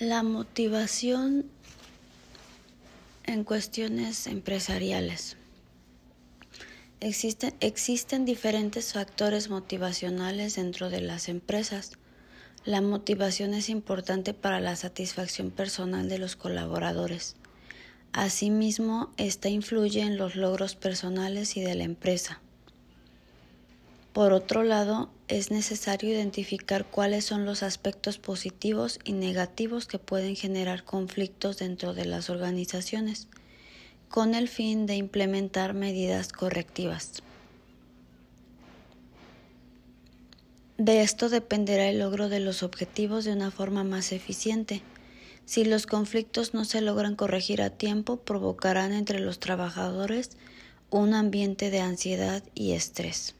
La motivación en cuestiones empresariales. Existen, existen, diferentes factores motivacionales dentro de las empresas. La motivación es importante para la satisfacción personal de los colaboradores. Asimismo, esta influye en los logros personales y de la empresa. Por otro lado, es necesario identificar cuáles son los aspectos positivos y negativos que pueden generar conflictos dentro de las organizaciones, con el fin de implementar medidas correctivas. De esto dependerá el logro de los objetivos de una forma más eficiente. Si los conflictos no se logran corregir a tiempo, provocarán entre los trabajadores un ambiente de ansiedad y estrés.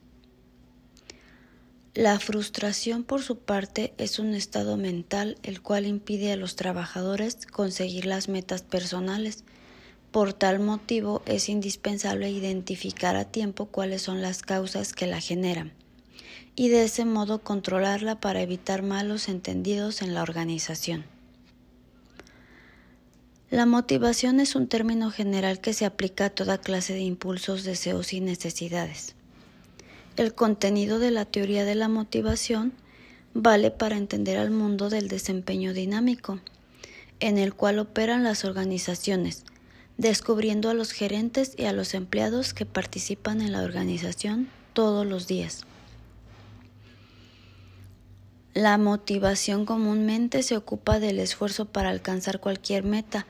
La frustración, por su parte, es un estado mental el cual impide a los trabajadores conseguir las metas personales. Por tal motivo es indispensable identificar a tiempo cuáles son las causas que la generan y de ese modo controlarla para evitar malos entendidos en la organización. La motivación es un término general que se aplica a toda clase de impulsos, deseos y necesidades. El contenido de la teoría de la motivación vale para entender al mundo del desempeño dinámico, en el cual operan las organizaciones, descubriendo a los gerentes y a los empleados que participan en la organización todos los días. La motivación comúnmente se ocupa del esfuerzo para alcanzar cualquier meta,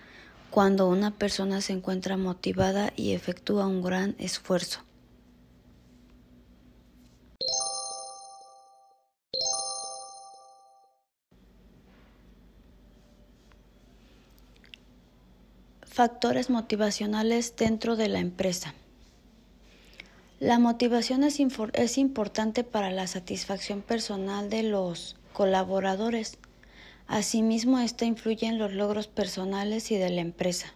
cuando una persona se encuentra motivada y efectúa un gran esfuerzo. Factores motivacionales dentro de la empresa. La motivación es, importante para la satisfacción personal de los colaboradores. Asimismo, esta influye en los logros personales y de la empresa.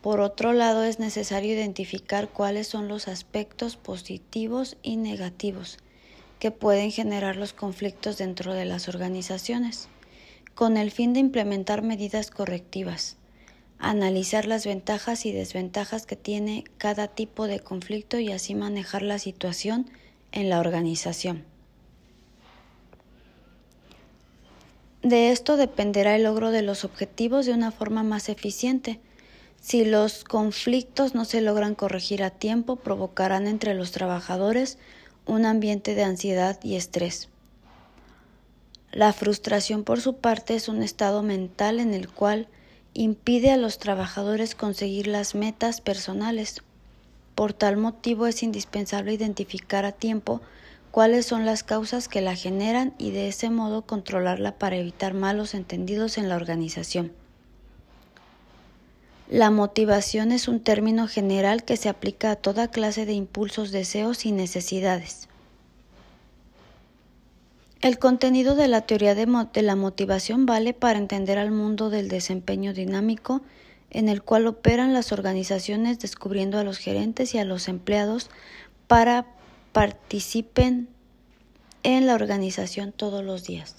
Por otro lado, es necesario identificar cuáles son los aspectos positivos y negativos que pueden generar los conflictos dentro de las organizaciones, con el fin de implementar medidas correctivas analizar las ventajas y desventajas que tiene cada tipo de conflicto y así manejar la situación en la organización. De esto dependerá el logro de los objetivos de una forma más eficiente. Si los conflictos no se logran corregir a tiempo, provocarán entre los trabajadores un ambiente de ansiedad y estrés. La frustración, por su parte, es un estado mental en el cual impide a los trabajadores conseguir las metas personales. Por tal motivo es indispensable identificar a tiempo cuáles son las causas que la generan y de ese modo controlarla para evitar malos entendidos en la organización. La motivación es un término general que se aplica a toda clase de impulsos, deseos y necesidades. El contenido de la teoría de, la motivación vale para entender al mundo del desempeño dinámico en el cual operan las organizaciones descubriendo a los gerentes y a los empleados para participen en la organización todos los días.